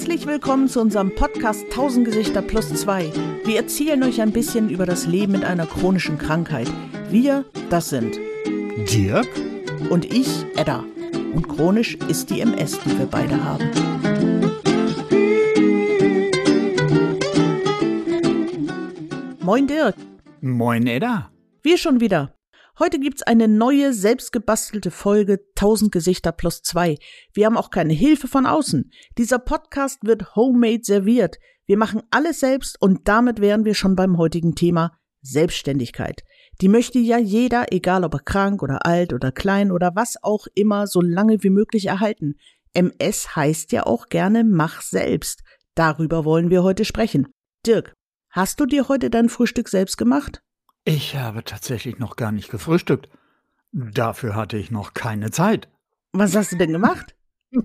Herzlich willkommen zu unserem Podcast 1000 Gesichter plus 2. Wir erzählen euch ein bisschen über das Leben mit einer chronischen Krankheit. Wir, das sind Dirk und ich, Edda. Und chronisch ist die MS, die wir beide haben. Moin Dirk. Moin Edda. Wir schon wieder. Heute gibt's eine neue, selbstgebastelte Folge 1000 Gesichter plus zwei. Wir haben auch keine Hilfe von außen. Dieser Podcast wird homemade serviert. Wir machen alles selbst und damit wären wir schon beim heutigen Thema Selbstständigkeit. Die möchte ja jeder, egal ob er krank oder alt oder klein oder was auch immer, so lange wie möglich erhalten. MS heißt ja auch gerne mach selbst. Darüber wollen wir heute sprechen. Dirk, hast du dir heute dein Frühstück selbst gemacht? Ich habe tatsächlich noch gar nicht gefrühstückt. Dafür hatte ich noch keine Zeit. Was hast du denn gemacht?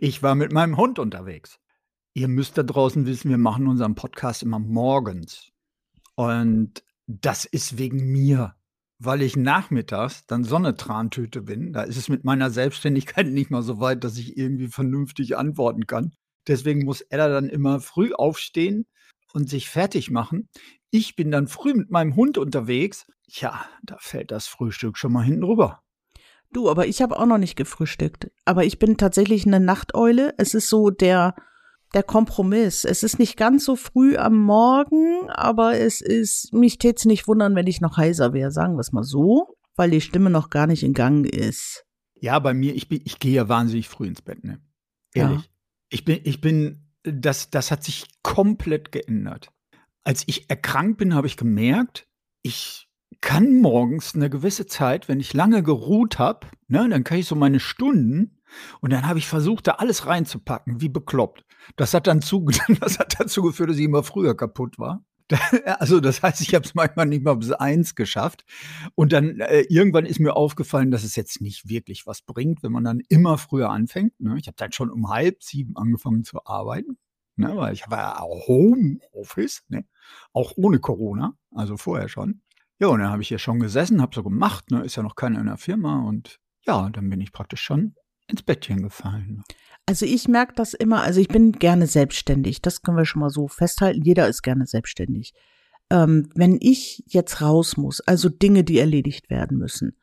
ich war mit meinem Hund unterwegs. Ihr müsst da draußen wissen, wir machen unseren Podcast immer morgens. Und das ist wegen mir, weil ich nachmittags dann Sonnetrantüte bin. Da ist es mit meiner Selbstständigkeit nicht mal so weit, dass ich irgendwie vernünftig antworten kann. Deswegen muss Ella dann immer früh aufstehen und sich fertig machen. Ich bin dann früh mit meinem Hund unterwegs. Ja, da fällt das Frühstück schon mal hinten rüber. Du, aber ich habe auch noch nicht gefrühstückt. Aber ich bin tatsächlich eine Nachteule. Es ist so der, der Kompromiss. Es ist nicht ganz so früh am Morgen, aber es ist, mich tät's nicht wundern, wenn ich noch heiser wäre, sagen wir es mal so, weil die Stimme noch gar nicht in Gang ist. Ja, bei mir, ich bin, ich gehe ja wahnsinnig früh ins Bett, ne? Ehrlich. Ja. Ich bin, ich bin, das, das hat sich komplett geändert als ich erkrankt bin, habe ich gemerkt, ich kann morgens eine gewisse Zeit, wenn ich lange geruht habe, ne, dann kann ich so meine Stunden und dann habe ich versucht, da alles reinzupacken, wie bekloppt. Das hat dann zu, das hat dazu geführt, dass ich immer früher kaputt war. Also das heißt, ich habe es manchmal nicht mal bis eins geschafft. Und dann äh, irgendwann ist mir aufgefallen, dass es jetzt nicht wirklich was bringt, wenn man dann immer früher anfängt. Ne? Ich habe dann schon um halb sieben angefangen zu arbeiten ne, weil ich war ja Homeoffice, ne, auch ohne Corona, also vorher schon. Ja, und dann habe ich hier schon gesessen, habe so gemacht, ne, ist ja noch keiner in der Firma und ja, dann bin ich praktisch schon ins Bettchen gefallen. Also ich merke das immer, also ich bin gerne selbstständig, das können wir schon mal so festhalten, jeder ist gerne selbstständig. Ähm, wenn ich jetzt raus muss, also Dinge, die erledigt werden müssen,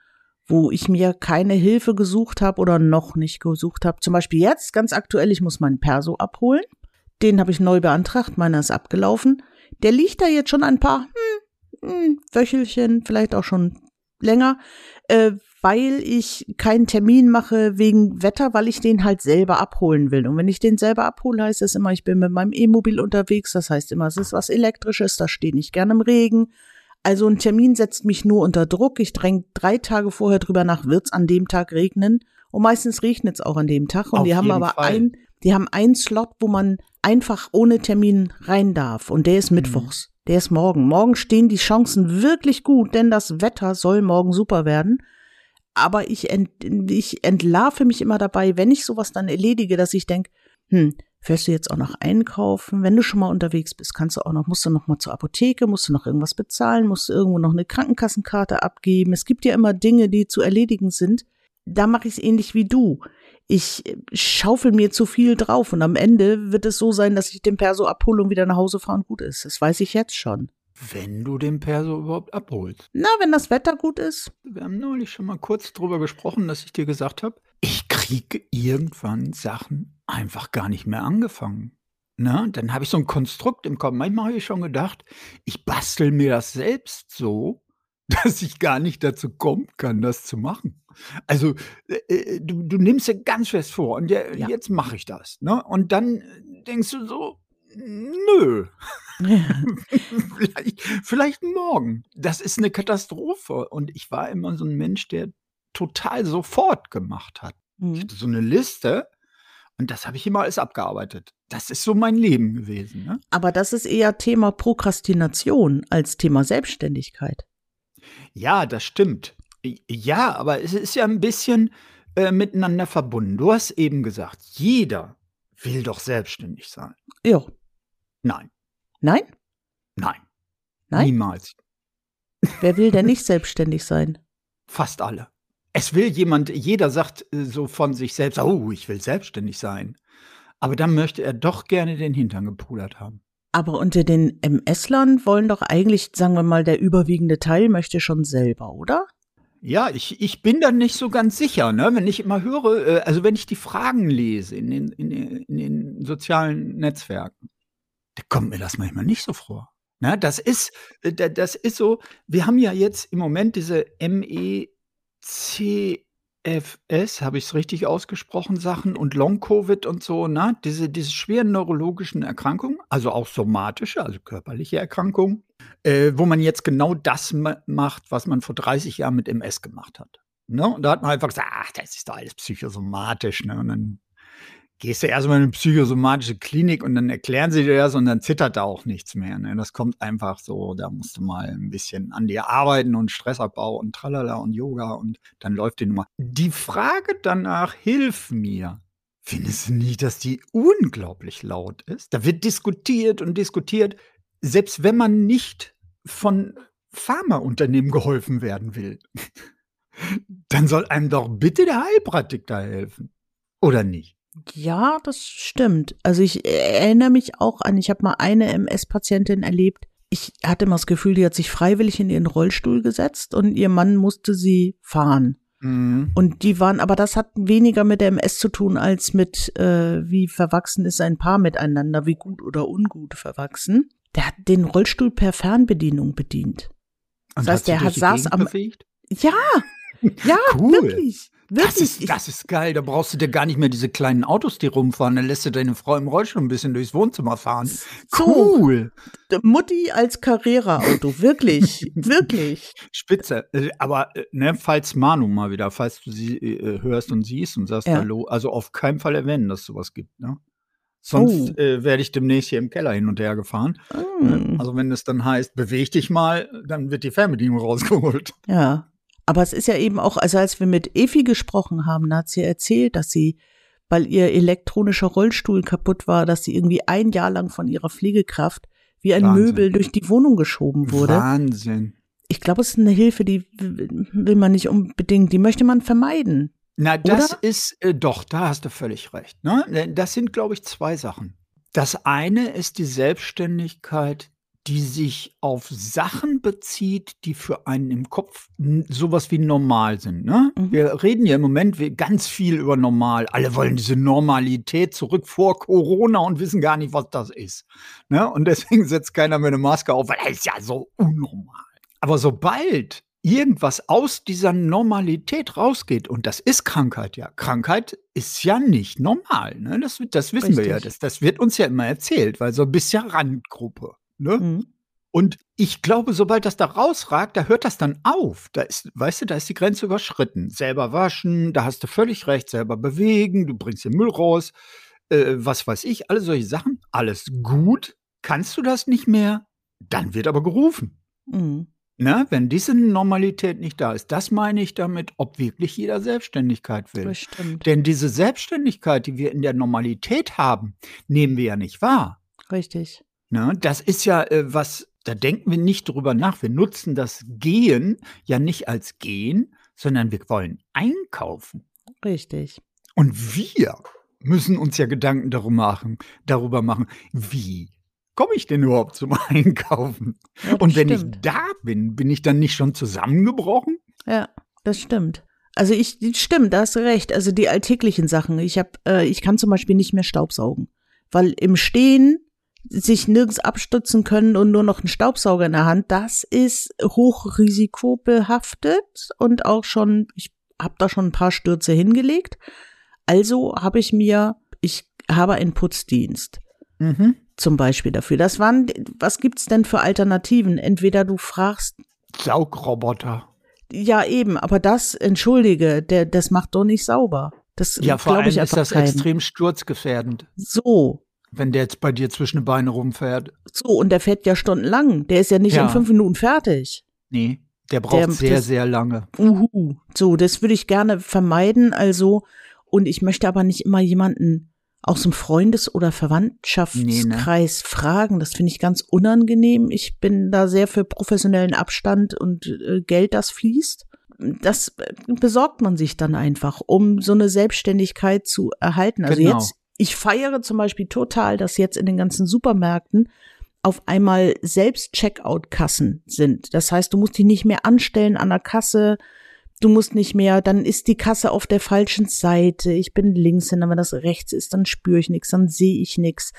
wo ich mir keine Hilfe gesucht habe oder noch nicht gesucht habe, zum Beispiel jetzt, ganz aktuell, ich muss meinen Perso abholen, den habe ich neu beantragt, meiner ist abgelaufen. Der liegt da jetzt schon ein paar hm, hm, Wöchelchen, vielleicht auch schon länger, äh, weil ich keinen Termin mache wegen Wetter, weil ich den halt selber abholen will. Und wenn ich den selber abhole, heißt das immer, ich bin mit meinem E-Mobil unterwegs. Das heißt immer, es ist was Elektrisches, da stehe ich gerne im Regen. Also ein Termin setzt mich nur unter Druck. Ich dränge drei Tage vorher drüber nach, wird's an dem Tag regnen. Und meistens regnet es auch an dem Tag. Und Auf die haben aber Fall. ein, die haben einen Slot, wo man einfach ohne Termin rein darf. Und der ist Mhm. mittwochs. Der ist morgen. Morgen stehen die Chancen wirklich gut, denn das Wetter soll morgen super werden. Aber ich, ent, ich entlarve mich immer dabei, wenn ich sowas dann erledige, dass ich denke, hm, fährst du jetzt auch noch einkaufen? Wenn du schon mal unterwegs bist, kannst du auch noch, musst du noch mal zur Apotheke, musst du noch irgendwas bezahlen, musst du irgendwo noch eine Krankenkassenkarte abgeben. Es gibt ja immer Dinge, die zu erledigen sind. Da mache ich es ähnlich wie du ich schaufel mir zu viel drauf und am Ende wird es so sein, dass ich den Perso abhole und wieder nach Hause fahren gut ist. Das weiß ich jetzt schon. Wenn du den Perso überhaupt abholst. Na, wenn das Wetter gut ist. Wir haben neulich schon mal kurz drüber gesprochen, dass ich dir gesagt habe, ich kriege irgendwann Sachen einfach gar nicht mehr angefangen. Na, dann habe ich so ein Konstrukt im Kopf. Manchmal habe ich schon gedacht, ich bastel mir das selbst so, dass ich gar nicht dazu kommen kann, das zu machen. Also äh, du, du nimmst dir ganz fest vor und ja, Ja. jetzt mache ich das. Ne? Und dann denkst du so, nö, vielleicht, vielleicht morgen. Das ist eine Katastrophe. Und ich war immer so ein Mensch, der total sofort gemacht hat. Ich Mhm. hatte so eine Liste und das habe ich immer alles abgearbeitet. Das ist so mein Leben gewesen. Ne? Aber das ist eher Thema Prokrastination als Thema Selbstständigkeit. Ja, das stimmt. Ja, aber es ist ja ein bisschen äh, miteinander verbunden. Du hast eben gesagt, jeder will doch selbstständig sein. Ja. Nein, Nein? nein, Nein? niemals. Wer will denn nicht selbstständig sein? Fast alle. Es will jemand, jeder sagt äh, so von sich selbst, oh, ich will selbstständig sein. Aber dann möchte er doch gerne den Hintern gepudert haben. Aber unter den MS-Lern wollen doch eigentlich, sagen wir mal, der überwiegende Teil möchte schon selber, oder? Ja, ich, ich bin da nicht so ganz sicher, ne? Wenn ich immer höre, äh, also wenn ich die Fragen lese in den, in, in den sozialen Netzwerken, da kommt mir das manchmal nicht so vor. Ne? Das ist, äh, das ist so, wir haben ja jetzt im Moment diese MEC FS, habe ich es richtig ausgesprochen, Sachen und Long-Covid und so, ne? Diese, diese schweren neurologischen Erkrankungen, also auch somatische, also körperliche Erkrankungen, äh, wo man jetzt genau das ma macht, was man vor 30 Jahren mit MS gemacht hat. Ne? Und da hat man einfach gesagt, ach, das ist doch alles psychosomatisch, ne? Und dann gehst du erstmal in eine psychosomatische Klinik und dann erklären sie dir das und dann zittert da auch nichts mehr. Ne? Das kommt einfach so, da musst du mal ein bisschen an dir arbeiten und Stressabbau und tralala und Yoga und dann läuft die Nummer. Die Frage danach, hilf mir. Findest du nicht, dass die unglaublich laut ist? Da wird diskutiert und diskutiert, selbst wenn man nicht von Pharmaunternehmen geholfen werden will. dann soll einem doch bitte der Heilpraktik da helfen. Oder nicht? Ja, das stimmt. Also ich erinnere mich auch an, ich habe mal eine MS-Patientin erlebt. Ich hatte immer das Gefühl, die hat sich freiwillig in ihren Rollstuhl gesetzt und ihr Mann musste sie fahren. Mhm. Und die waren, aber das hat weniger mit der MS zu tun als mit, äh, wie verwachsen ist ein Paar miteinander, wie gut oder ungut verwachsen. Der hat den Rollstuhl per Fernbedienung bedient. Und das heißt, der hat saß am. Bewegt? Ja, ja, cool. wirklich. Das ist, das ist geil. Da brauchst du dir gar nicht mehr diese kleinen Autos, die rumfahren. Dann lässt du deine Frau im Rollstuhl ein bisschen durchs Wohnzimmer fahren. Cool. So, Mutti als Carrera-Auto. Wirklich. wirklich. Spitze. Äh, aber, äh, ne, falls Manu mal wieder, falls du sie äh, hörst und siehst und sagst ja. Hallo, also auf keinen Fall erwähnen, dass es sowas gibt, ne? Sonst oh. äh, werde ich demnächst hier im Keller hin und her gefahren. Mm. Also wenn es dann heißt, beweg dich mal, dann wird die Fernbedienung rausgeholt. Ja. Aber es ist ja eben auch, also als wir mit Efi gesprochen haben, hat sie erzählt, dass sie, weil ihr elektronischer Rollstuhl kaputt war, dass sie irgendwie ein Jahr lang von ihrer Pflegekraft wie ein Wahnsinn. Möbel durch die Wohnung geschoben wurde. Wahnsinn. Ich glaube, es ist eine Hilfe, die will man nicht unbedingt, die möchte man vermeiden. Na, das oder? ist äh, doch, da hast du völlig recht. Ne? Das sind, glaube ich, zwei Sachen. Das eine ist die Selbstständigkeit die sich auf Sachen bezieht, die für einen im Kopf sowas wie normal sind. Ne? Mhm. Wir reden ja im Moment ganz viel über normal. Alle wollen diese Normalität zurück vor Corona und wissen gar nicht, was das ist. Ne? Und deswegen setzt keiner mehr eine Maske auf, weil das ist ja so unnormal. Aber sobald irgendwas aus dieser Normalität rausgeht, und das ist Krankheit ja. Krankheit ist ja nicht normal. Ne? Das, das wissen Richtig. wir ja. Das, das wird uns ja immer erzählt, weil so ein bisschen Randgruppe. Ne? Mhm. Und ich glaube, sobald das da rausragt, da hört das dann auf. Da ist, weißt du, da ist die Grenze überschritten. Selber waschen, da hast du völlig recht, selber bewegen, du bringst den Müll raus, äh, was weiß ich, alle solche Sachen. Alles gut. Kannst du das nicht mehr? Dann wird aber gerufen. Mhm. Na, ne? wenn diese Normalität nicht da ist, das meine ich damit, ob wirklich jeder Selbstständigkeit will. Bestimmt. Denn diese Selbstständigkeit, die wir in der Normalität haben, nehmen wir ja nicht wahr. Richtig. Ne? das ist ja äh, was, da denken wir nicht drüber nach. Wir nutzen das Gehen ja nicht als Gehen, sondern wir wollen einkaufen. Richtig. Und wir müssen uns ja Gedanken darüber machen, darüber machen, wie komme ich denn überhaupt zum Einkaufen? Ja, Und wenn stimmt. ich da bin, bin ich dann nicht schon zusammengebrochen? Ja, das stimmt. Also ich stimmt, da hast du recht. Also die alltäglichen Sachen. Ich habe, äh, ich kann zum Beispiel nicht mehr Staubsaugen, weil im Stehen sich nirgends abstützen können und nur noch einen Staubsauger in der Hand, das ist hochrisikobehaftet und auch schon, ich habe da schon ein paar Stürze hingelegt. Also habe ich mir, ich habe einen Putzdienst. Mhm. Zum Beispiel dafür. Das waren, was gibt's denn für Alternativen? Entweder du fragst. Saugroboter. Ja, eben, aber das, entschuldige, der, das macht doch nicht sauber. Das ja, vor allem ich ist das keinen. extrem sturzgefährdend. So, wenn der jetzt bei dir zwischen den Beinen rumfährt. So, und der fährt ja stundenlang. Der ist ja nicht ja. in fünf Minuten fertig. Nee, der braucht der, sehr, das, sehr lange. Uhu. So, das würde ich gerne vermeiden. Also, und ich möchte aber nicht immer jemanden aus dem Freundes- oder Verwandtschaftskreis nee, ne? fragen. Das finde ich ganz unangenehm. Ich bin da sehr für professionellen Abstand und äh, Geld, das fließt. Das äh, besorgt man sich dann einfach, um so eine Selbstständigkeit zu erhalten. Also genau. jetzt Ich feiere zum Beispiel total, dass jetzt in den ganzen Supermärkten auf einmal selbst Checkout-Kassen sind. Das heißt, du musst dich nicht mehr anstellen an der Kasse. Du musst nicht mehr, dann ist die Kasse auf der falschen Seite. Ich bin links hin, wenn das rechts ist, dann spüre ich nichts, dann sehe ich nichts.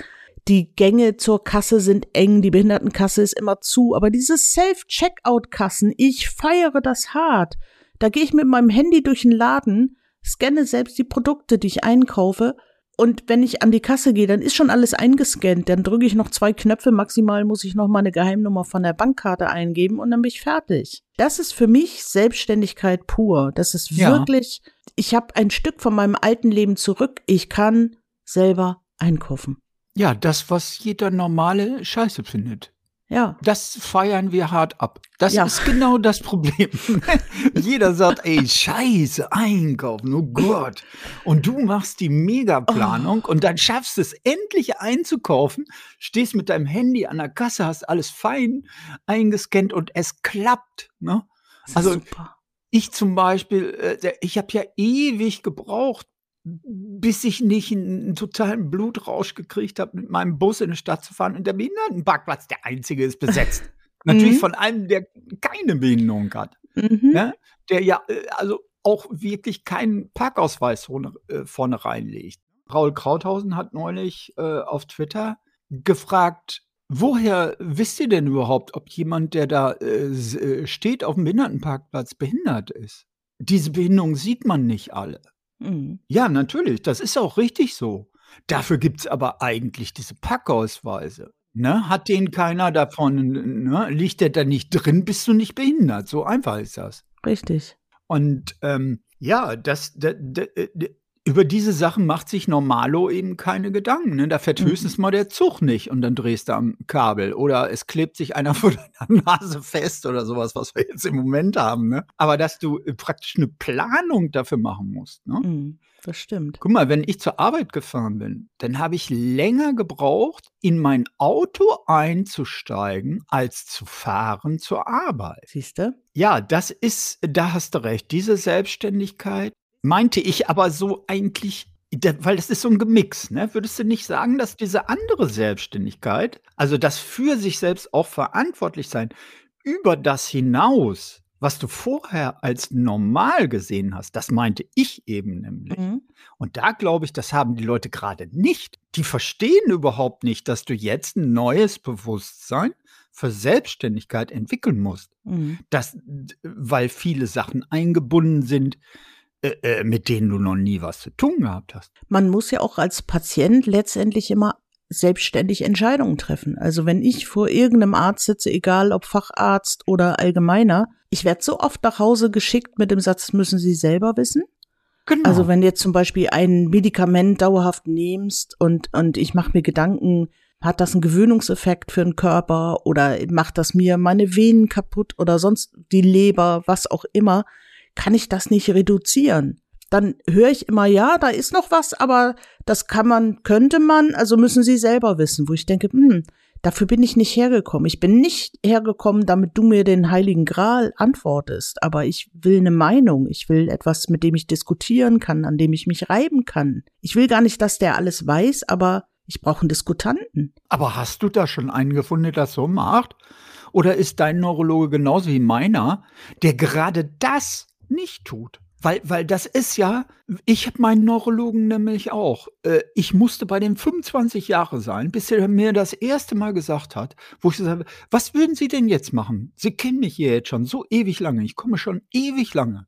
Die Gänge zur Kasse sind eng, die Behindertenkasse ist immer zu, aber diese Self-Checkout-Kassen, ich feiere das hart. Da gehe ich mit meinem Handy durch den Laden, scanne selbst die Produkte, die ich einkaufe und wenn ich an die Kasse gehe, dann ist schon alles eingescannt. Dann drücke ich noch zwei Knöpfe. Maximal muss ich noch meine Geheimnummer von der Bankkarte eingeben und dann bin ich fertig. Das ist für mich Selbstständigkeit pur. Das ist Ja. wirklich, ich habe ein Stück von meinem alten Leben zurück. Ich kann selber einkaufen. Ja, das, was jeder normale Scheiße findet. Ja. Das feiern wir hart ab. Das Ja. ist genau das Problem. Jeder sagt, ey, scheiße, einkaufen, oh Gott. Und du machst die Megaplanung Oh. und dann schaffst du es endlich einzukaufen, stehst mit deinem Handy an der Kasse, hast alles fein eingescannt und es klappt. Ne? Also, super. Ich zum Beispiel, äh, ich habe ja ewig gebraucht, bis ich nicht einen, einen totalen Blutrausch gekriegt habe, mit meinem Bus in die Stadt zu fahren und der Behindertenparkplatz, der einzige, ist besetzt. Natürlich Mhm. von einem, der keine Behinderung hat. Mhm. Ne? Der ja äh, also auch wirklich keinen Parkausweis vorne, äh, vorne reinlegt. Raul Krauthausen hat neulich äh, auf Twitter gefragt, woher wisst ihr denn überhaupt, ob jemand, der da äh, äh, steht auf dem Behindertenparkplatz, behindert ist? Diese Behinderung sieht man nicht alle. Mhm. Ja, natürlich, das ist auch richtig so. Dafür gibt's aber eigentlich diese Packausweise. Ne? Hat den keiner davon, ne? liegt der da nicht drin, bist du nicht behindert. So einfach ist das. Richtig. Und ähm, ja, das, da, da, äh, über diese Sachen macht sich Normalo eben keine Gedanken. Ne? Da fährt Mhm. höchstens mal der Zug nicht und dann drehst du am Kabel. Oder es klebt sich einer vor deiner Nase fest oder sowas, was wir jetzt im Moment haben. Ne? Aber dass du äh, praktisch eine Planung dafür machen musst. Ne? Mhm. Das stimmt. Guck mal, wenn ich zur Arbeit gefahren bin, dann habe ich länger gebraucht, in mein Auto einzusteigen, als zu fahren zur Arbeit. Siehst du? Ja, das ist, da hast du recht. Diese Selbstständigkeit meinte ich aber so eigentlich, weil das ist so ein Gemix, ne? Würdest du nicht sagen, dass diese andere Selbstständigkeit, also das für sich selbst auch verantwortlich sein, über das hinaus, was du vorher als normal gesehen hast, das meinte ich eben nämlich. Mhm. Und da glaube ich, das haben die Leute gerade nicht. Die verstehen überhaupt nicht, dass du jetzt ein neues Bewusstsein für Selbstständigkeit entwickeln musst. Mhm. Das, weil viele Sachen eingebunden sind, äh, äh, mit denen du noch nie was zu tun gehabt hast. man muss ja auch als Patient letztendlich immer selbstständig Entscheidungen treffen. Also wenn ich vor irgendeinem Arzt sitze, egal ob Facharzt oder Allgemeiner, ich werde so oft nach Hause geschickt mit dem Satz, das müssen Sie selber wissen. Genau. Also wenn du jetzt zum Beispiel ein Medikament dauerhaft nimmst und, und ich mache mir Gedanken, hat das einen Gewöhnungseffekt für den Körper oder macht das mir meine Venen kaputt oder sonst die Leber, was auch immer, kann ich das nicht reduzieren. Dann höre ich immer, ja, da ist noch was, aber das kann man, könnte man, also müssen Sie selber wissen, wo ich denke, hm, dafür bin ich nicht hergekommen. Ich bin nicht hergekommen, damit du mir den Heiligen Gral antwortest, aber ich will eine Meinung, ich will etwas, mit dem ich diskutieren kann, an dem ich mich reiben kann. Ich will gar nicht, dass der alles weiß, aber ich brauche einen Diskutanten. Aber hast du da schon einen gefunden, der das so macht? Oder ist dein Neurologe genauso wie meiner, der gerade das nicht tut? Weil, weil das ist ja, ich habe meinen Neurologen nämlich auch. Äh, ich musste bei dem 25 Jahre sein, bis er mir das erste Mal gesagt hat, wo ich gesagt habe, was würden Sie denn jetzt machen? Sie kennen mich hier jetzt schon so ewig lange. Ich komme schon ewig lange.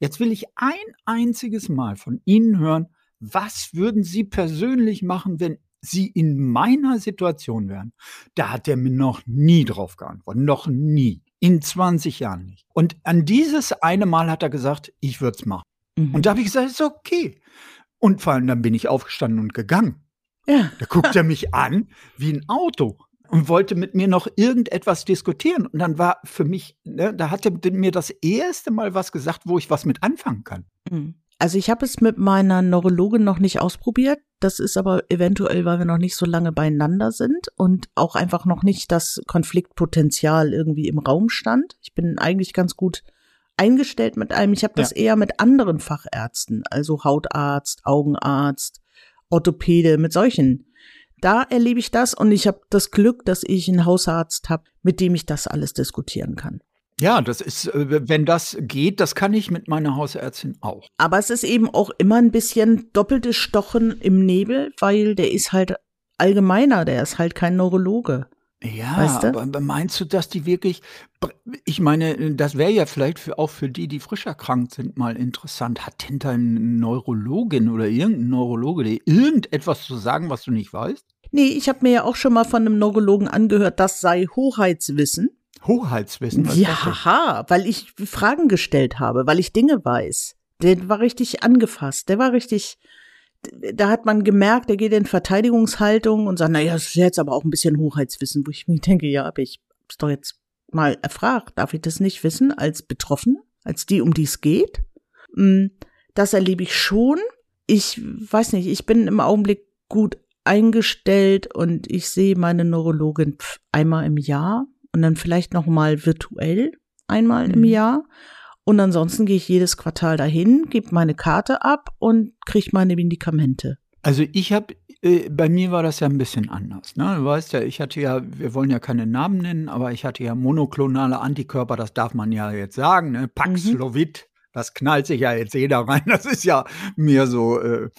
Jetzt will ich ein einziges Mal von Ihnen hören, was würden Sie persönlich machen, wenn Sie in meiner Situation wären? Da hat er mir noch nie drauf geantwortet. Noch nie. In 20 Jahren nicht. Und an dieses eine Mal hat er gesagt, ich würde es machen. Mhm. Und da habe ich gesagt, ist okay. Und vor allem dann bin ich aufgestanden und gegangen. ja, Da guckt er mich an wie ein Auto und wollte mit mir noch irgendetwas diskutieren. Und dann war für mich, ne, da hat er mir das erste Mal was gesagt, wo ich was mit anfangen kann. Mhm. Also ich habe es mit meiner Neurologin noch nicht ausprobiert. Das ist aber eventuell, weil wir noch nicht so lange beieinander sind und auch einfach noch nicht das Konfliktpotenzial irgendwie im Raum stand. Ich bin eigentlich ganz gut eingestellt mit einem. Ich habe das eher mit anderen Fachärzten, also Hautarzt, Augenarzt, Orthopäde, mit solchen. Da erlebe ich das und ich habe das Glück, dass ich einen Hausarzt habe, mit dem ich das alles diskutieren kann. Ja, das ist, äh, wenn das geht, das kann ich mit meiner Hausärztin auch. Aber es ist eben auch immer ein bisschen doppeltes Stochen im Nebel, weil der ist halt allgemeiner, der ist halt kein Neurologe. Ja, Weißt du? aber meinst du, dass die wirklich, ich meine, das wäre ja vielleicht für, auch für die, die frisch erkrankt sind, mal interessant. Hat denn dein Neurologin oder irgendein Neurologe dir irgendetwas zu sagen, was du nicht weißt? Nee, ich habe mir ja auch schon mal von einem Neurologen angehört, das sei Hoheitswissen. Hoheitswissen, was? Ja, weil ich Fragen gestellt habe, weil ich Dinge weiß. Der war richtig angefasst, der war richtig, da hat man gemerkt, der geht in Verteidigungshaltung und sagt, naja, das ist jetzt aber auch ein bisschen Hoheitswissen, wo ich mir denke, ja, aber ich hab's doch jetzt mal erfragt. Darf ich das nicht wissen als Betroffene, als die, um die es geht? Mm, Das erlebe ich schon. Ich weiß nicht, ich bin im Augenblick gut eingestellt und ich sehe meine Neurologin einmal im Jahr und dann vielleicht noch mal virtuell einmal im Mhm. Jahr. Und ansonsten gehe ich jedes Quartal dahin, gebe meine Karte ab und kriege meine Medikamente. Also ich habe, äh, bei mir war das ja ein bisschen anders. Ne? Du weißt ja, ich hatte ja, wir wollen ja keine Namen nennen, aber ich hatte ja monoklonale Antikörper, das darf man ja jetzt sagen, ne? Paxlovid, das knallt sich ja jetzt jeder rein. Das ist ja mehr so äh,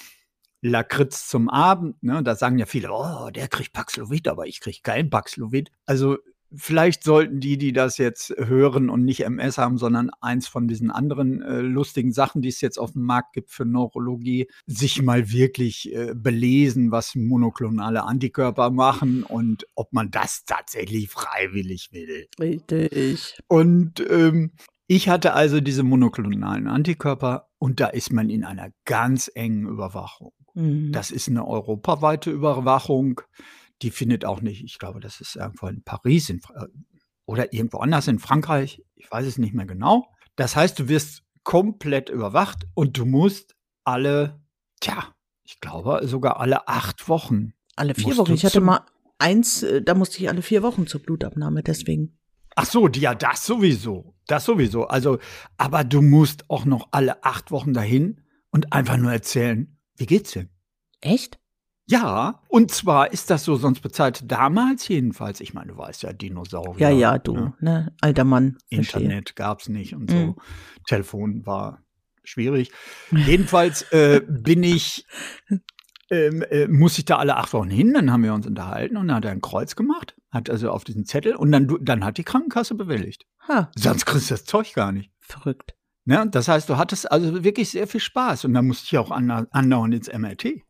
Lakritz zum Abend. Ne? Da sagen ja viele, oh, der kriegt Paxlovid, aber ich kriege kein Paxlovid. Also vielleicht sollten die, die das jetzt hören und nicht MS haben, sondern eins von diesen anderen äh, lustigen Sachen, die es jetzt auf dem Markt gibt für Neurologie, sich mal wirklich äh, belesen, was monoklonale Antikörper machen und ob man das tatsächlich freiwillig will. Richtig. Und ähm, ich hatte also diese monoklonalen Antikörper und da ist man in einer ganz engen Überwachung. Mhm. Das ist eine europaweite Überwachung. Die findet auch nicht, ich glaube, das ist irgendwo in Paris in, Fra- oder irgendwo anders in Frankreich. Ich weiß es nicht mehr genau. Das heißt, du wirst komplett überwacht und du musst alle, tja, ich glaube sogar alle acht Wochen. alle vier Wochen. Ich hatte mal eins, äh, da musste ich alle vier Wochen zur Blutabnahme, deswegen. Ach so, ja, das sowieso. Das sowieso. Also, aber du musst auch noch alle acht Wochen dahin und einfach nur erzählen, wie geht's denn? Echt? Ja, und zwar ist das so, sonst bezahlte damals jedenfalls, ich meine, du weißt ja, Dinosaurier. Ja, ja, du, ne? ne? Alter Mann. Internet gab's nicht und Mhm. so. Telefon war schwierig. Jedenfalls äh, bin ich, ähm, äh, muss ich da alle acht Wochen hin, dann haben wir uns unterhalten und dann hat er ein Kreuz gemacht, hat also auf diesen Zettel und dann, dann hat die Krankenkasse bewilligt. Ha, Sonst kriegst du das Zeug gar nicht. verrückt. Ne? Das heißt, du hattest also wirklich sehr viel Spaß und dann musste ich auch andauernd ins MRT.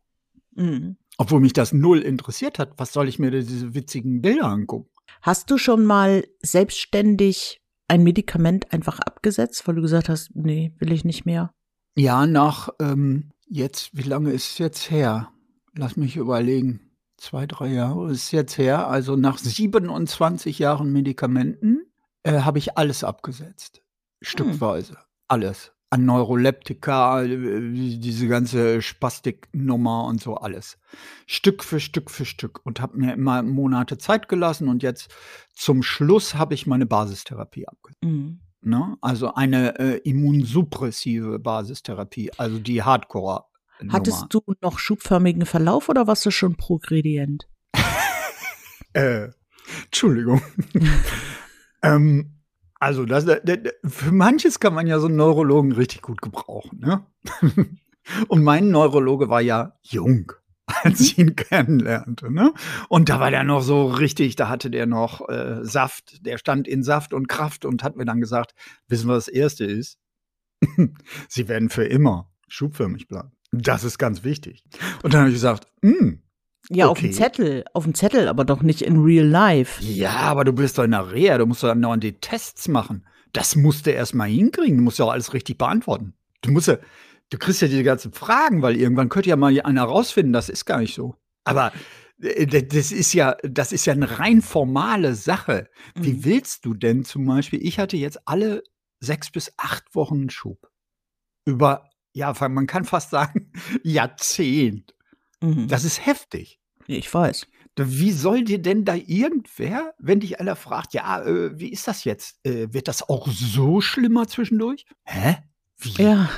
Mhm. Obwohl mich das null interessiert hat. Was soll ich mir denn diese witzigen Bilder angucken? Hast du schon mal selbstständig ein Medikament einfach abgesetzt, weil du gesagt hast, nee, will ich nicht mehr? Ja, nach ähm, jetzt, wie lange ist es jetzt her? Lass mich überlegen. Zwei, drei Jahre ist es jetzt her. Also nach 27 Jahren Medikamenten äh, habe ich alles abgesetzt. Stückweise. Alles. An Neuroleptika, äh, diese ganze Spastiknummer und so alles. Stück für Stück für Stück. Und habe mir immer Monate Zeit gelassen. Und jetzt zum Schluss habe ich meine Basistherapie abgesetzt. Mhm. Ne? Also eine äh, immunsuppressive Basistherapie, also die Hardcore. Hattest du noch schubförmigen Verlauf oder warst du schon progredient? Äh, Entschuldigung. ähm, also das, das, das, für manches kann man ja so einen Neurologen richtig gut gebrauchen. Ne? Und mein Neurologe war ja jung, als ich ihn kennenlernte. Ne? Und da war der noch so richtig, da hatte der noch äh, Saft, der stand in Saft und Kraft und hat mir dann gesagt, wissen wir, was das Erste ist? Sie werden für immer schubförmig bleiben. Das ist ganz wichtig. Und dann habe ich gesagt, hm, Ja, auf Okay. dem Zettel, auf dem Zettel, aber doch nicht in real life. Ja, aber du bist doch in der Reha, du musst doch noch die Tests machen. Das musst du erst mal hinkriegen, du musst ja auch alles richtig beantworten. Du musst ja, du kriegst ja diese ganzen Fragen, weil irgendwann könnte ja mal einer rausfinden, das ist gar nicht so. Aber äh, das ist ja, das ist ja eine rein formale Sache. Wie Mhm. willst du denn zum Beispiel, ich hatte jetzt alle sechs bis acht Wochen einen Schub. Über, ja, man kann fast sagen, Jahrzehnt. Mhm. Das ist heftig. ich weiß. Wie soll dir denn da irgendwer, wenn dich einer fragt, ja, äh, wie ist das jetzt? Äh, wird das auch so schlimmer zwischendurch? Hä? Wie? Ja.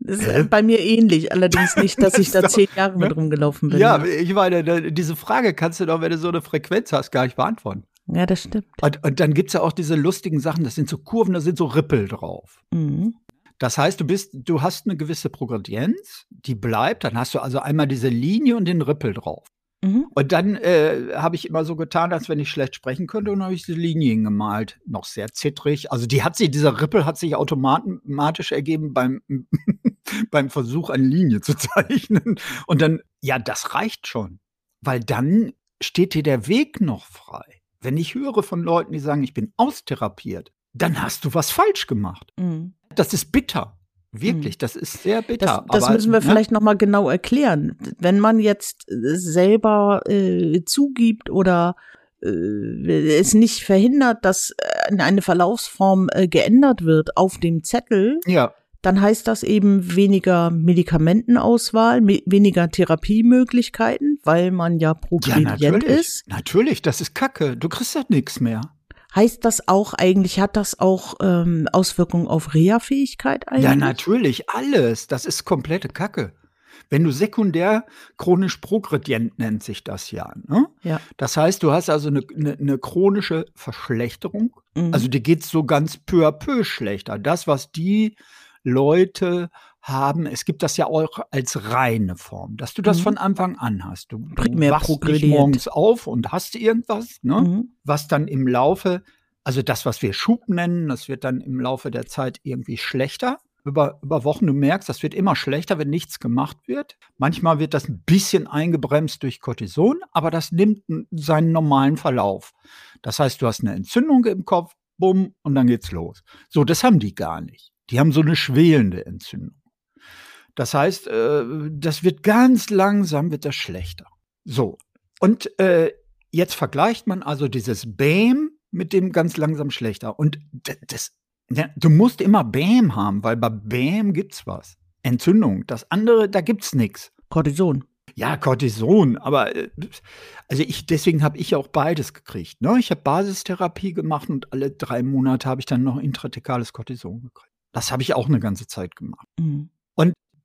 Das ist bei mir ähnlich, allerdings nicht, dass ich da zehn Jahre mit ne? rumgelaufen bin. Ja, ich meine, da- diese Frage kannst du doch, wenn du so eine Frequenz hast, gar nicht beantworten. ja das stimmt. Und, und dann gibt's ja auch diese lustigen Sachen, das sind so Kurven, da sind so Rippel drauf. Mhm. Das heißt, du bist, du hast eine gewisse Progredienz, die bleibt, dann hast du also einmal diese Linie und den Rippel drauf. Mhm. Und dann äh, habe ich immer so getan, als wenn ich schlecht sprechen könnte und habe ich diese Linien gemalt. Noch sehr zittrig. Also die hat sich, dieser Rippel hat sich automatisch ergeben beim, beim Versuch, eine Linie zu zeichnen. Und dann, ja, das reicht schon. Weil dann steht dir der Weg noch frei. Wenn ich höre von Leuten, die sagen, ich bin austherapiert, dann hast du was falsch gemacht. Mhm. Das ist bitter. Wirklich, das ist sehr bitter. Das, das Aber, müssen wir ne? vielleicht noch mal genau erklären. Wenn man jetzt äh, selber äh, zugibt oder äh, es nicht verhindert, dass äh, eine Verlaufsform äh, geändert wird auf dem Zettel, Ja, dann heißt das eben weniger Medikamentenauswahl, me weniger Therapiemöglichkeiten, weil man ja ja, progredient natürlich. ist. Natürlich, das ist Kacke. Du kriegst halt nichts mehr. Heißt das auch eigentlich, hat das auch ähm, Auswirkungen auf Reha-Fähigkeit eigentlich? Ja, natürlich, alles. Das ist komplette Kacke. Wenn du sekundär chronisch progredient nennt sich das ja. Ne? Ja. Das heißt, du hast also eine, eine, eine chronische Verschlechterung. Mhm. Also dir geht's so ganz peu à peu schlechter. Das, was die Leute haben, es gibt das ja auch als reine Form, dass du das Mhm. von Anfang an hast. Du, Primär wachst nicht morgens auf und hast irgendwas, ne? Mhm. was dann im Laufe, also das, was wir Schub nennen, das wird dann im Laufe der Zeit irgendwie schlechter. Über, über Wochen, du merkst, das wird immer schlechter, wenn nichts gemacht wird. Manchmal wird das ein bisschen eingebremst durch Cortison, aber das nimmt seinen normalen Verlauf. Das heißt, du hast eine Entzündung im Kopf, bumm, und dann geht's los. So, das haben die gar nicht. Die haben so eine schwelende Entzündung. Das heißt, äh, das wird ganz langsam, wird das schlechter. So, und äh, jetzt vergleicht man also dieses Bäm mit dem ganz langsam schlechter. Und das, ja, du musst immer Bäm haben, weil bei Bäm gibt's was. Entzündung. Das andere, da gibt's nichts. Cortison. Ja, Cortison, aber äh, also ich, deswegen habe ich auch beides gekriegt. Ne? Ich habe Basistherapie gemacht und alle drei Monate habe ich dann noch intrathekales Cortison gekriegt. Das habe ich auch eine ganze Zeit gemacht. Mhm.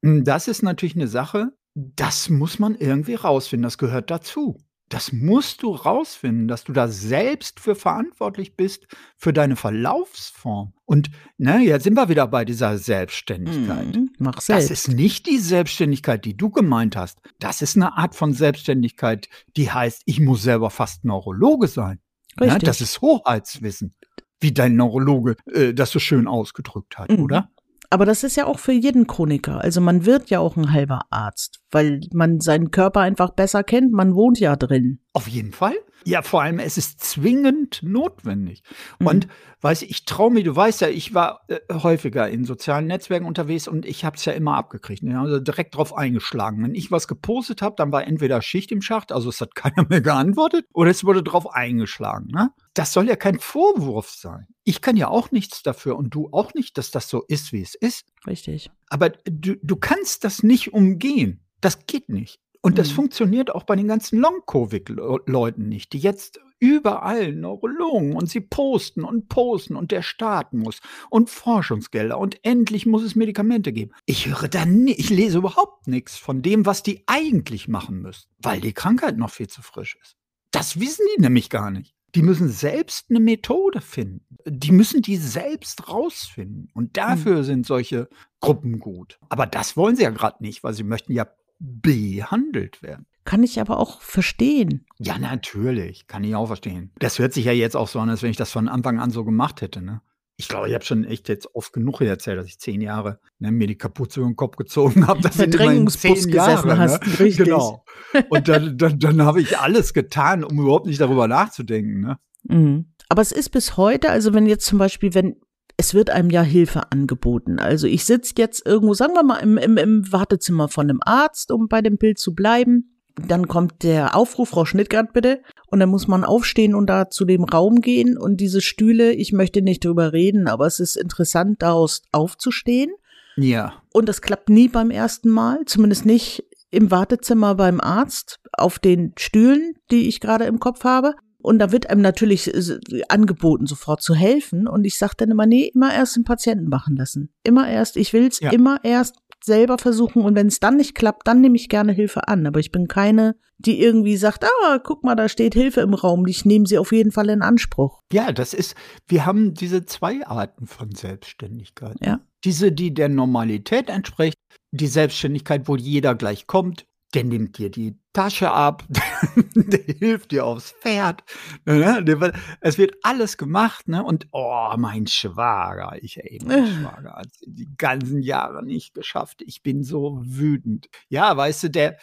Hm, Das ist natürlich eine Sache, das muss man irgendwie rausfinden. Das gehört dazu. Das musst du rausfinden, dass du da selbst für verantwortlich bist für deine Verlaufsform. Und ne, jetzt sind wir wieder bei dieser Selbstständigkeit. Mhm. Mach Das selbst. ist nicht die Selbstständigkeit, die du gemeint hast. Das ist eine Art von Selbstständigkeit, die heißt, ich muss selber fast Neurologe sein. Richtig. das ist Hoheitswissen, wie dein Neurologe äh, das so schön ausgedrückt hat, Mhm. oder? Aber das ist ja auch für jeden Chroniker. Also man wird ja auch ein halber Arzt, weil man seinen Körper einfach besser kennt. Man wohnt ja drin. Auf jeden Fall. Ja, vor allem, es ist zwingend notwendig. Mhm. Und weiß ich, ich traue mir, du weißt ja, ich war äh, häufiger in sozialen Netzwerken unterwegs und ich habe es ja immer abgekriegt. Ne? Also direkt drauf eingeschlagen. Wenn ich was gepostet habe, dann war entweder Schicht im Schacht, also es hat keiner mehr geantwortet, oder es wurde drauf eingeschlagen. Ne? Das soll ja kein Vorwurf sein. Ich kann ja auch nichts dafür und du auch nicht, dass das so ist, wie es ist. Richtig. Aber du, du kannst das nicht umgehen. Das geht nicht. Und das Mhm. funktioniert auch bei den ganzen Long-Covid-Leuten nicht, die jetzt überall Neurologen und sie posten und posten und der Staat muss und Forschungsgelder und endlich muss es Medikamente geben. Ich höre da nie, ich lese überhaupt nichts von dem, was die eigentlich machen müssen, weil die Krankheit noch viel zu frisch ist. Das wissen die nämlich gar nicht. Die müssen selbst eine Methode finden. Die müssen die selbst rausfinden. Und dafür sind solche Gruppen gut. Aber das wollen sie ja gerade nicht, weil sie möchten ja behandelt werden. Kann ich aber auch verstehen. Ja, natürlich. Kann ich auch verstehen. Das hört sich ja jetzt auch so an, als wenn ich das von Anfang an so gemacht hätte. Ne? Ich glaube, ich habe schon echt jetzt oft genug hier erzählt, dass ich zehn Jahre ne, mir die Kapuze über den Kopf gezogen habe. Das sind immerhin zehn gesessen Jahre, hast, ne? richtig. Genau. Und dann, dann, dann habe ich alles getan, um überhaupt nicht darüber nachzudenken. Ne? Mhm. Aber es ist bis heute, also wenn jetzt zum Beispiel, wenn es wird einem ja Hilfe angeboten. Also ich sitze jetzt irgendwo, sagen wir mal, im, im, im Wartezimmer von einem Arzt, um bei dem Bild zu bleiben. Dann kommt der Aufruf, Frau Schnittgart bitte. Und dann muss man aufstehen und da zu dem Raum gehen. Und diese Stühle, ich möchte nicht drüber reden, aber es ist interessant, daraus aufzustehen. Ja. Und das klappt nie beim ersten Mal, zumindest nicht im Wartezimmer beim Arzt auf den Stühlen, die ich gerade im Kopf habe. Und da wird einem natürlich äh, angeboten, sofort zu helfen. Und ich sage dann immer, nee, immer erst den Patienten machen lassen. Immer erst, ich will's Ja. immer erst selber versuchen und wenn es dann nicht klappt, dann nehme ich gerne Hilfe an. Aber ich bin keine, die irgendwie sagt, ah, guck mal, da steht Hilfe im Raum. Ich nehme sie auf jeden Fall in Anspruch. Ja, das ist, wir haben diese zwei Arten von Selbstständigkeit. Ja. Diese, die der Normalität entspricht, die Selbstständigkeit, wo jeder gleich kommt, der nimmt dir die Tasche ab, der hilft dir aufs Pferd. Ne? Es wird alles gemacht, ne? Und oh, mein Schwager, ich erinnere mein Schwager hat die ganzen Jahre nicht geschafft. Ich bin so wütend. Ja, weißt du, der,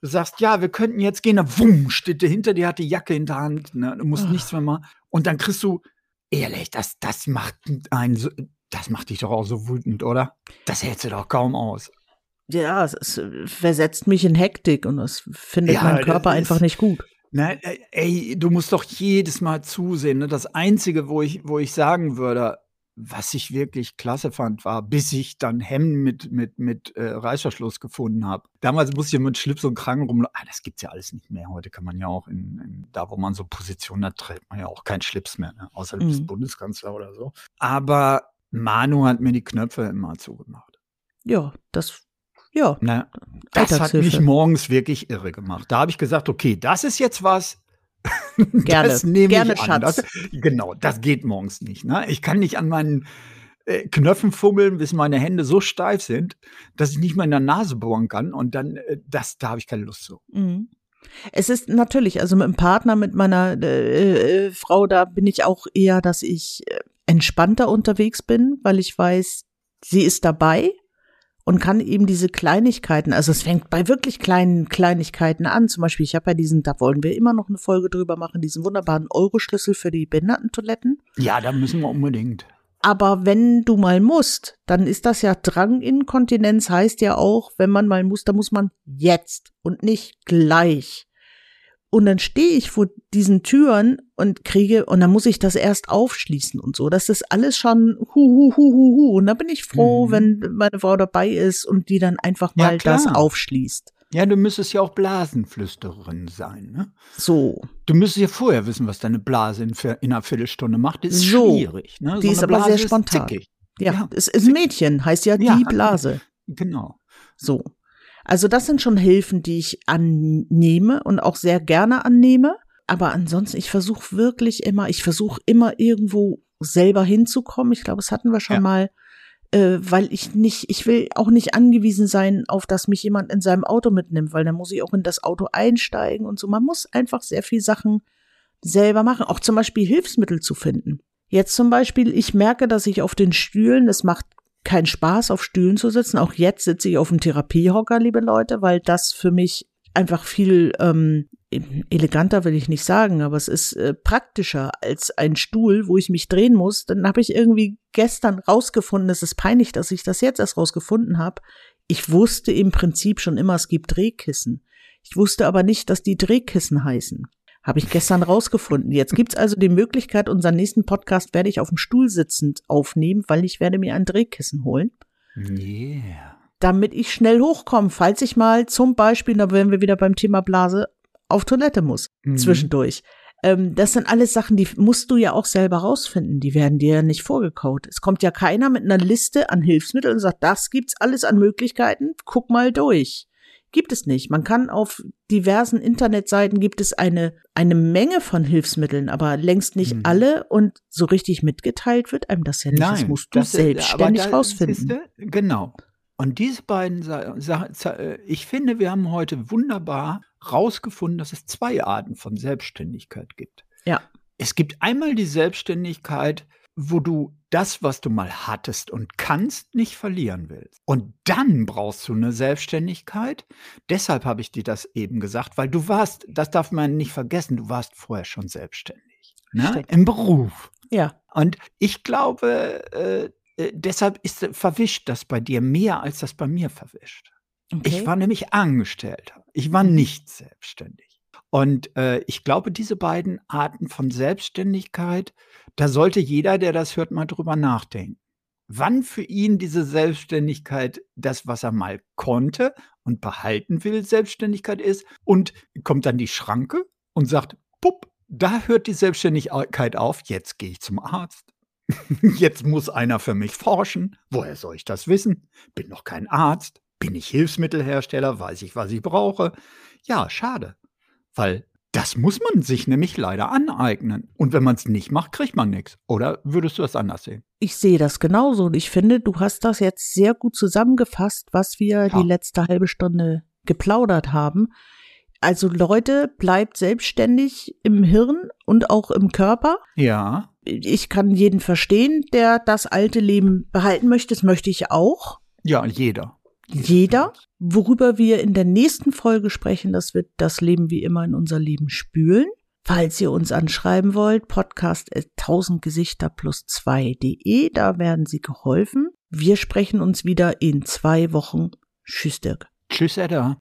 du sagst, ja, wir könnten jetzt gehen, dann wumm, steht der hinter dir, hat die Jacke in der Hand, ne? Du musst oh. nichts mehr machen. Und dann kriegst du, ehrlich, das, das macht einen so, das macht dich doch auch so wütend, oder? Das hältst du doch kaum aus ja, es, es versetzt mich in Hektik und das findet ja, mein Körper ist, einfach nicht gut. Nein, äh, ey, du musst doch jedes Mal zusehen. Ne? Das Einzige, wo ich, wo ich sagen würde, was ich wirklich klasse fand, war, bis ich dann Hemden mit, mit, mit äh, Reißverschluss gefunden habe. Damals musste ich mit Schlips und Kragen rum. Ah, das gibt's ja alles nicht mehr. Heute kann man ja auch in, in da, wo man so Positionen hat, trägt man ja auch keinen Schlips mehr, ne? außer du bist mhm. Bundeskanzler oder so. Aber Manu hat mir die Knöpfe immer zugemacht. Ja, das ja. Na, das hat mich morgens wirklich irre gemacht. Da habe ich gesagt, okay, das ist jetzt was. Gerne. Das nehme Gerne, ich an. Schatz. Das, genau, das geht morgens nicht. Ne? Ich kann nicht an meinen äh, Knöpfen fummeln, bis meine Hände so steif sind, dass ich nicht mehr in der Nase bohren kann. Und dann, äh, das, da habe ich keine Lust zu. Mhm. Es ist natürlich, also mit dem Partner, mit meiner äh, äh, Frau, da bin ich auch eher, dass ich äh, entspannter unterwegs bin, weil ich weiß, sie ist dabei und kann eben diese Kleinigkeiten, also es fängt bei wirklich kleinen Kleinigkeiten an. Zum Beispiel, ich habe ja diesen, da wollen wir immer noch eine Folge drüber machen, diesen wunderbaren Euro-Schlüssel für die Behindertentoiletten. Ja, da müssen wir unbedingt. Aber wenn du mal musst, dann ist das ja Dranginkontinenz, heißt ja auch, wenn man mal muss, dann muss man jetzt und nicht gleich. Und dann stehe ich vor diesen Türen und kriege, und dann muss ich das erst aufschließen und so. Das ist alles schon hu, hu, hu, hu, hu. Und da bin ich froh, mhm. wenn meine Frau dabei ist und die dann einfach mal ja, das aufschließt. Ja, du müsstest ja auch Blasenflüstererin sein, ne? So. Du müsstest ja vorher wissen, was deine Blase in, in einer Viertelstunde macht. Das ist so. schwierig, ne? Die so ist aber Blase sehr spontan. Ist ja, ja, es ist ein Mädchen, heißt ja, ja die Blase. Genau. So. Also das sind schon Hilfen, die ich annehme und auch sehr gerne annehme. Aber ansonsten, ich versuche wirklich immer, ich versuche immer irgendwo selber hinzukommen. Ich glaube, das hatten wir schon ja. mal, äh, weil ich nicht, ich will auch nicht angewiesen sein, auf dass mich jemand in seinem Auto mitnimmt, weil dann muss ich auch in das Auto einsteigen und so. Man muss einfach sehr viel Sachen selber machen, auch zum Beispiel Hilfsmittel zu finden. Jetzt zum Beispiel, ich merke, dass ich auf den Stühlen, das macht kein Spaß, auf Stühlen zu sitzen. Auch jetzt sitze ich auf dem Therapiehocker, liebe Leute, weil das für mich einfach viel ähm, eleganter will ich nicht sagen, aber es ist äh, praktischer als ein Stuhl, wo ich mich drehen muss. Dann habe ich irgendwie gestern rausgefunden, es ist peinlich, dass ich das jetzt erst rausgefunden habe. Ich wusste im Prinzip schon immer, es gibt Drehkissen. Ich wusste aber nicht, dass die Drehkissen heißen. Habe ich gestern rausgefunden. Jetzt gibt's also die Möglichkeit, unseren nächsten Podcast werde ich auf dem Stuhl sitzend aufnehmen, weil ich werde mir ein Drehkissen holen. Yeah. Damit ich schnell hochkomme, falls ich mal zum Beispiel, da wären wir wieder beim Thema Blase, auf Toilette muss, mhm. zwischendurch. Ähm, das sind alles Sachen, die musst du ja auch selber rausfinden. Die werden dir ja nicht vorgekaut. Es kommt ja keiner mit einer Liste an Hilfsmitteln und sagt, das gibt's alles an Möglichkeiten, guck mal durch. Gibt es nicht. Man kann auf diversen Internetseiten gibt es eine, eine Menge von Hilfsmitteln, aber längst nicht mhm. alle und so richtig mitgeteilt wird einem das ja nicht. Nein, das musst du das, selbstständig da, rausfinden. Ist, genau. Und diese beiden Sachen, äh, ich finde, wir haben heute wunderbar rausgefunden, dass es zwei Arten von Selbstständigkeit gibt. Ja. Es gibt einmal die Selbstständigkeit, wo du das, was du mal hattest und kannst, nicht verlieren willst. Und dann brauchst du eine Selbstständigkeit. Deshalb habe ich dir das eben gesagt, weil du warst, das darf man nicht vergessen, du warst vorher schon selbstständig. Ne? Im Beruf. Ja. Und ich glaube, äh, äh, deshalb ist verwischt das bei dir mehr, als das bei mir verwischt. Okay. Ich war nämlich Angestellter. Ich war mhm. nicht selbstständig. Und äh, ich glaube, diese beiden Arten von Selbstständigkeit, da sollte jeder, der das hört, mal drüber nachdenken. Wann für ihn diese Selbstständigkeit das, was er mal konnte und behalten will, Selbstständigkeit ist und kommt dann die Schranke und sagt, pupp, da hört die Selbstständigkeit auf, jetzt gehe ich zum Arzt. Jetzt muss einer für mich forschen. Woher soll ich das wissen? Bin noch kein Arzt. Bin ich Hilfsmittelhersteller? Weiß ich, was ich brauche? Ja, schade. Weil das muss man sich nämlich leider aneignen. Und wenn man es nicht macht, kriegt man nichts. Oder würdest du das anders sehen? Ich sehe das genauso und ich finde, du hast das jetzt sehr gut zusammengefasst, was wir ja. die letzte halbe Stunde geplaudert haben. Also Leute, bleibt selbstständig im Hirn und auch im Körper. Ja. Ich kann jeden verstehen, der das alte Leben behalten möchte. Das möchte ich auch. Ja, jeder. Jeder. Worüber wir in der nächsten Folge sprechen, das wird das Leben wie immer in unser Leben spülen. Falls ihr uns anschreiben wollt, podcast 1000 Gesichter plus 2.de, da werden Sie geholfen. Wir sprechen uns wieder in zwei Wochen. Tschüss, Dirk. Tschüss, Edda.